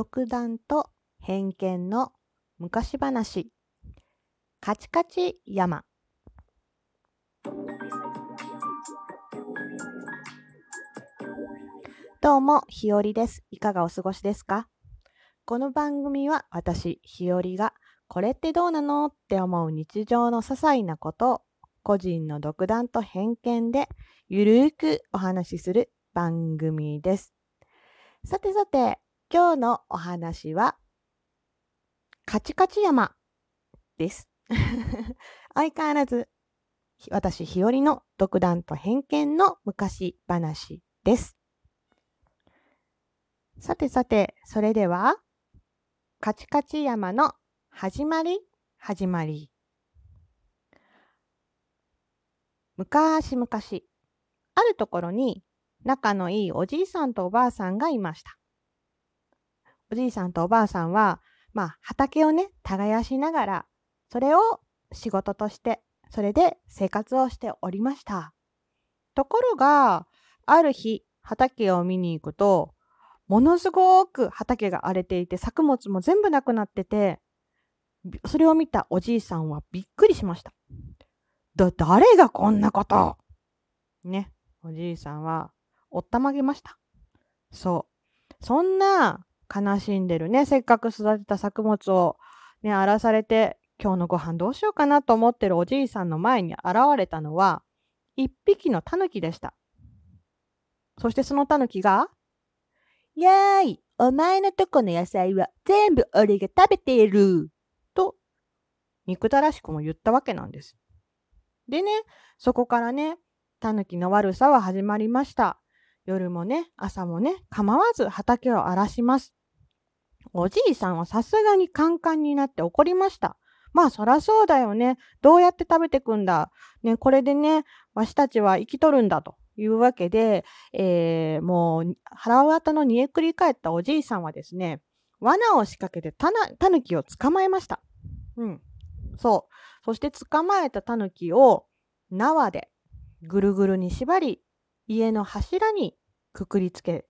独断と偏見の昔話。カチカチ山。どうもひよりです。いかがお過ごしですか？この番組は私ひよりがこれってどうなのって思う日常の些細なことを個人の独断と偏見でゆるくお話しする番組です。さてさて今日のお話はカチカチ山です。相変わらず私日和の独断と偏見の昔話です。さてさてそれではカチカチ山の始まり始まり。昔々あるところに仲のいいおじいさんとおばあさんがいました。おじいさんとおばあさんはまあ畑をね耕しながらそれを仕事としてそれで生活をしておりましたところがある日畑を見に行くとものすごく畑が荒れていて作物も全部なくなっててそれを見たおじいさんはびっくりしました。だ、誰がこんなこと？ね、おじいさんはおったまげました。そう。そんな悲しんでるね、せっかく育てた作物をね、荒らされて、今日のご飯どうしようかなと思ってるおじいさんの前に現れたのは、一匹のタヌキでした。そしてそのタヌキが、やーい、お前のとこの野菜は全部俺が食べている。と、憎たらしくも言ったわけなんです。でね、そこからね、タヌキの悪さは始まりました。夜もね、朝もね、構わず畑を荒らします。おじいさんはさすがにカンカンになって怒りました。まあそらそうだよね。どうやって食べてくんだ？ね、これでね、わしたちは生きとるんだというわけで、えー、もう腹渡の煮えくり返ったおじいさんはですね、罠を仕掛けてタヌキを捕まえました。うん。そう。そして捕まえたタヌキを縄でぐるぐるに縛り、家の柱にくくりつけ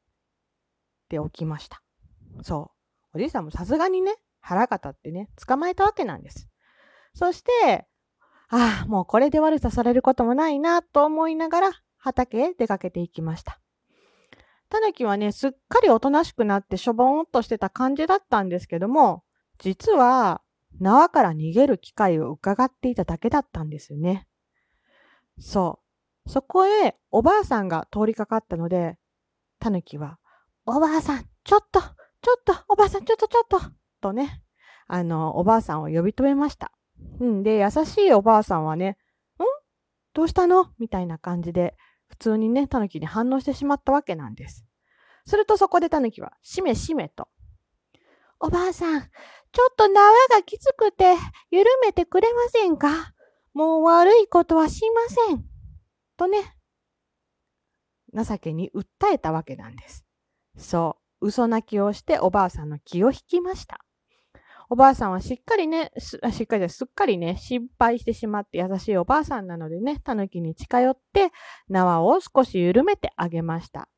ておきました。そう。おじいさんもさすがにね、腹が立ってね、捕まえたわけなんです。そして、ああ、もうこれで悪さされることもないなと思いながら畑へ出かけていきました。タヌキはね、すっかりおとなしくなってしょぼんとしてた感じだったんですけども、実は縄から逃げる機会を伺っていただけだったんですよね。そう。そこへおばあさんが通りかかったので、タヌキは、おばあさん、ちょっと、ちょっと、おばあさん、ちょっと、ちょっと、とね、あの、おばあさんを呼び止めました。うんで、優しいおばあさんはね、ん？どうしたの？みたいな感じで、普通にね、タヌキに反応してしまったわけなんです。するとそこでタヌキは、しめしめと。おばあさん、ちょっと縄がきつくて、緩めてくれませんか？もう悪いことはしません。とね、情けに訴えたわけなんです。そう、嘘泣きをしておばあさんの気を引きました。おばあさんはしっかりね、しっかりすっかりね、心配してしまって優しいおばあさんなのでね、タヌキに近寄って縄を少し緩めてあげました。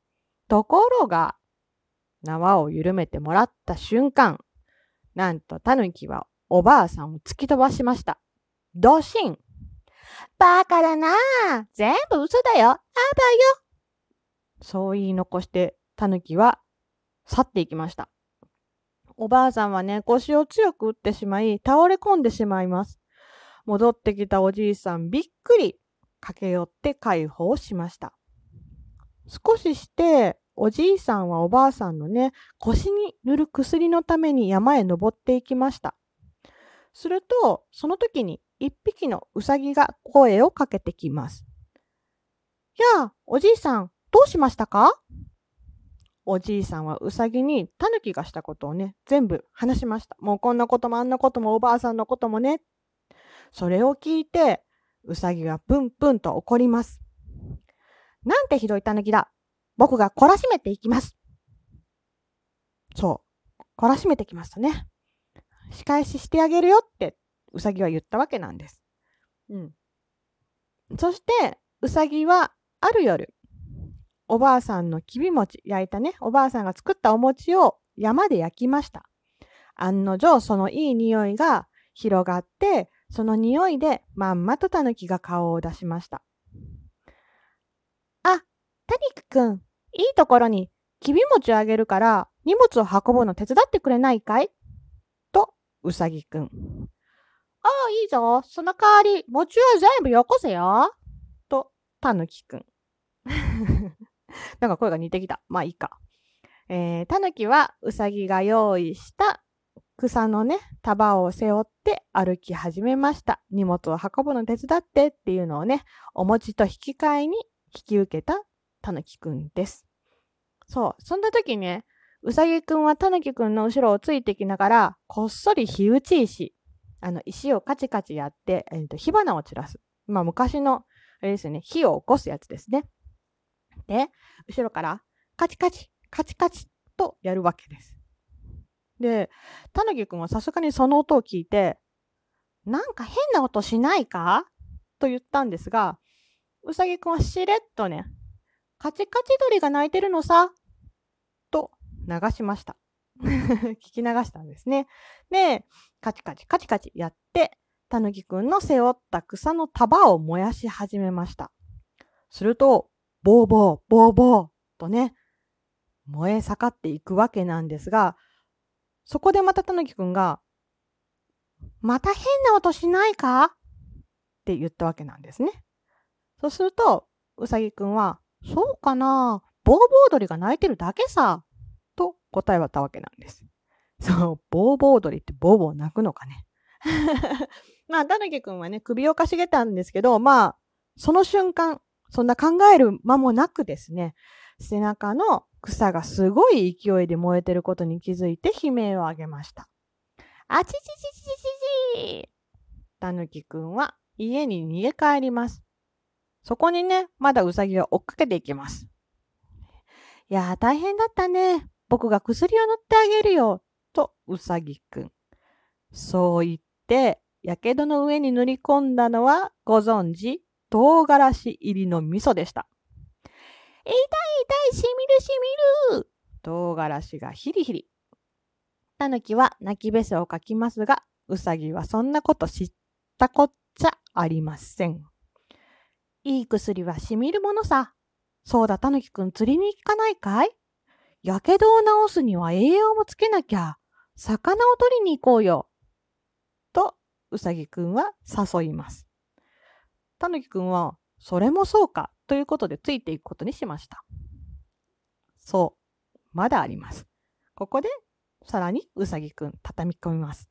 ところが、縄を緩めてもらった瞬間、なんとタヌキはおばあさんを突き飛ばしました。ドシンバカだな全部嘘だよあばよそう言い残して、タヌキは去っていきました。おばあさんはね、腰を強く打ってしまい、倒れ込んでしまいます。戻ってきたおじいさん、びっくり駆け寄って解放しました。少しして、おじいさんはおばあさんのね、腰に塗る薬のために山へ登っていきました。すると、その時に一匹のうさぎが声をかけてきます。やあ、おじいさん、どうしましたか？おじいさんはうさぎにタヌキがしたことをね、全部話しました。もうこんなこともあんなこともおばあさんのこともね。それを聞いて、うさぎはプンプンと怒ります。なんてひどいタヌキだ。僕が懲らしめていきます。そう。懲らしめてきますとね。仕返ししてあげるよってうさぎは言ったわけなんです。うん。そして、うさぎはある夜、おばあさんのきび餅、焼いたね、おばあさんが作ったお餅を山で焼きました。案の定そのいい匂いが広がって、その匂いでまんまとタヌキが顔を出しました。あ、タニクくん、いいところにきび餅をあげるから荷物を運ぶの手伝ってくれないかい？と、うさぎくん。ああ、いいぞ。その代わり、餅は全部よこせよ。と、たぬきくん。なんか声が似てきた。まあいいか。えー、たぬきはうさぎが用意した草のね、束を背負って歩き始めました。荷物を運ぶの手伝ってっていうのをね、お餅と引き換えに引き受けたたぬきくんです。そう。そんな時ね、うさぎくんはたぬきくんの後ろをついてきながら、こっそり火打ち石、あの、石をカチカチやって、えーと、火花を散らす。まあ、昔の、あれですね、火を起こすやつですね。で、後ろから、カチカチ、カチカチとやるわけです。で、たぬきくんはさすがにその音を聞いて、なんか変な音しないか？と言ったんですが、うさぎくんはしれっとね、カチカチ鳥が鳴いてるのさ、と流しました。聞き流したんですね。で、カチカチカチカチやって、たぬきくんの背負った草の束を燃やし始めました。すると、ボーボー、ボーボーとね、燃え盛っていくわけなんですが、そこでまたたぬきくんが、また変な音しないか？って言ったわけなんですね。そうすると、うさぎくんは、そうかな？ボーボー鳥が鳴いてるだけさ。と答えはたわけなんです。そう、ボーボー鳥ってボーボー鳴くのかね。まあ、たぬきくんはね、首をかしげたんですけど、まあ、その瞬間、そんな考える間もなくですね、背中の草がすごい勢いで燃えてることに気づいて悲鳴を上げました。あちちちちちちちたぬきくんは家に逃げ帰ります。そこにね、まだうさぎが追っかけていきます。いやー、大変だったね。僕が薬を塗ってあげるよ。と、うさぎくん。そう言って、やけどの上に塗り込んだのは、ご存知、唐辛子入りの味噌でした。痛い痛い、しみるしみる唐辛子がヒリヒリ。タヌキは泣きべせをかきますが、うさぎはそんなこと知ったこっちゃありません。いい薬はしみるものさ。そうだ、タヌキくん釣りに行かないかい？やけどを治すには栄養もつけなきゃ。魚を取りに行こうよ。と、うさぎくんは誘います。タヌキくんは、それもそうか。ということでついていくことにしました。そう。まだあります。ここでさらにうさぎくん畳み込みます。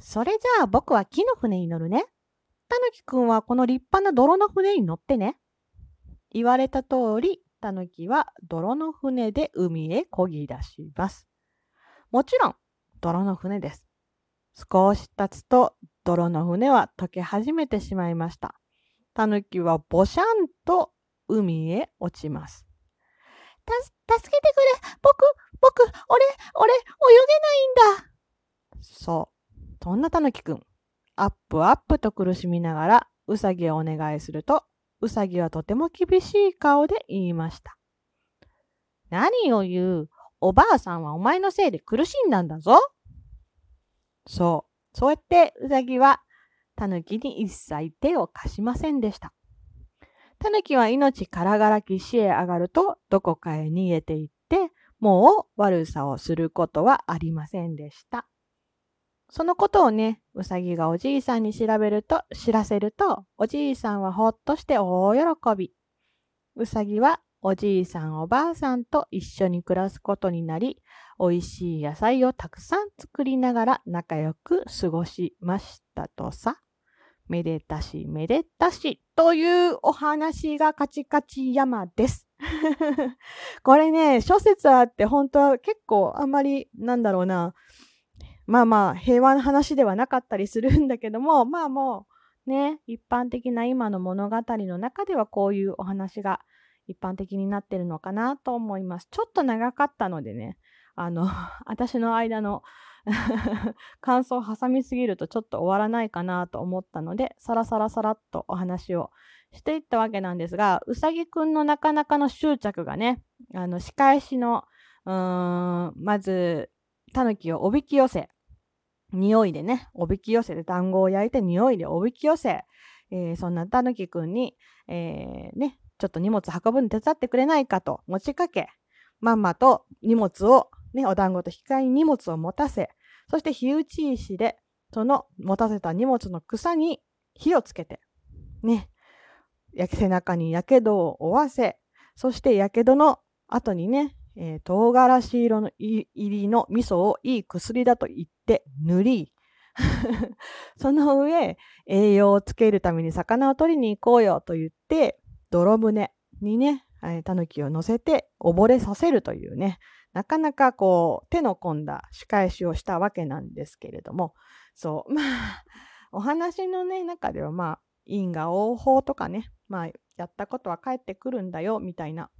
それじゃあ僕は木の船に乗るね。たぬきくんはこの立派な泥の船に乗ってね。言われた通り、たぬきは泥の船で海へ漕ぎ出します。もちろん、泥の船です。少し経つと泥の船は溶け始めてしまいました。タヌキはぼしゃんと海へ落ちます。た、助けてくれ僕、僕、俺、俺、泳げないんだそう。そんなタヌキくん？アップアップと苦しみながら、ウサギをお願いすると、ウサギはとても厳しい顔で言いました。何を言う？おばあさんはお前のせいで苦しんだんだぞ。そう。そうやってウサギはタヌキに一切手を貸しませんでした。タヌキは命からがら岸へ上がるとどこかへ逃げていって、もう悪さをすることはありませんでした。そのことをね、うさぎがおじいさんに調べると、知らせると、おじいさんはほっとして大喜び。うさぎはおじいさんおばあさんと一緒に暮らすことになり、美味しい野菜をたくさん作りながら仲良く過ごしましたとさ。めでたしめでたしというお話がカチカチ山です。これね、諸説あって本当は結構あんまりなんだろうな、まあまあ平和な話ではなかったりするんだけども、まあもうね、一般的な今の物語の中ではこういうお話が一般的になってるのかなと思います。ちょっと長かったのでね、あの、私の間の 感想を挟みすぎるとちょっと終わらないかなと思ったので、さらさらさらっとお話をしていったわけなんですが、うさぎくんのなかなかの執着がね、あの、仕返しのうーん、まず、タヌキをおびき寄せ、匂いでね、おびき寄せて、団子を焼いて匂いでおびき寄せ、えー、そんなタヌキくんに、えー、ね、ちょっと荷物運ぶの手伝ってくれないかと持ちかけ、まんまと荷物を、ね、お団子と引き換えに荷物を持たせ、そして火打ち石で、その持たせた荷物の草に火をつけて、ね、背中にやけを負わせ、そしてやけの後にね、えー、唐辛子色の入りの味噌をいい薬だと言って塗り、その上、栄養をつけるために魚を取りに行こうよと言って、泥船にね、タヌキを乗せて溺れさせるというね、なかなかこう手の込んだ仕返しをしたわけなんですけれども、そう、まあ、お話のね、中ではまあ、因果応報とかね、まあ、やったことは返ってくるんだよ、みたいな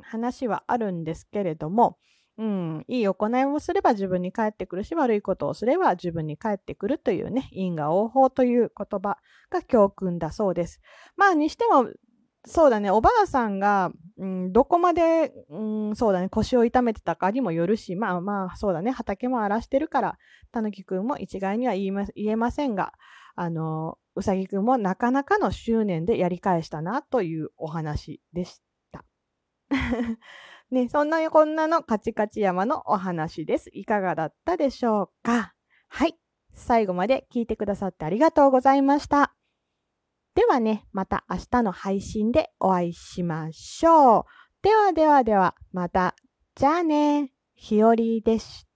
話はあるんですけれども、うん、いい行いをすれば自分に返ってくるし、悪いことをすれば自分に返ってくるというね、因果応報という言葉が教訓だそうです。まあ、にしても、そうだね、おばあさんが、うん、どこまで、うん、そうだね、腰を痛めてたかにもよるし、まあまあ、そうだね、畑も荒らしてるから、たぬきくんも一概には言ま言えませんが、あの、うさぎくんもなかなかの執念でやり返したなというお話でした。ね、そんなこんなのカチカチ山のお話です。いかがだったでしょうか？はい。最後まで聞いてくださってありがとうございました。ではね、また明日の配信でお会いしましょう。ではではでは、また。じゃあね。ひよりでした。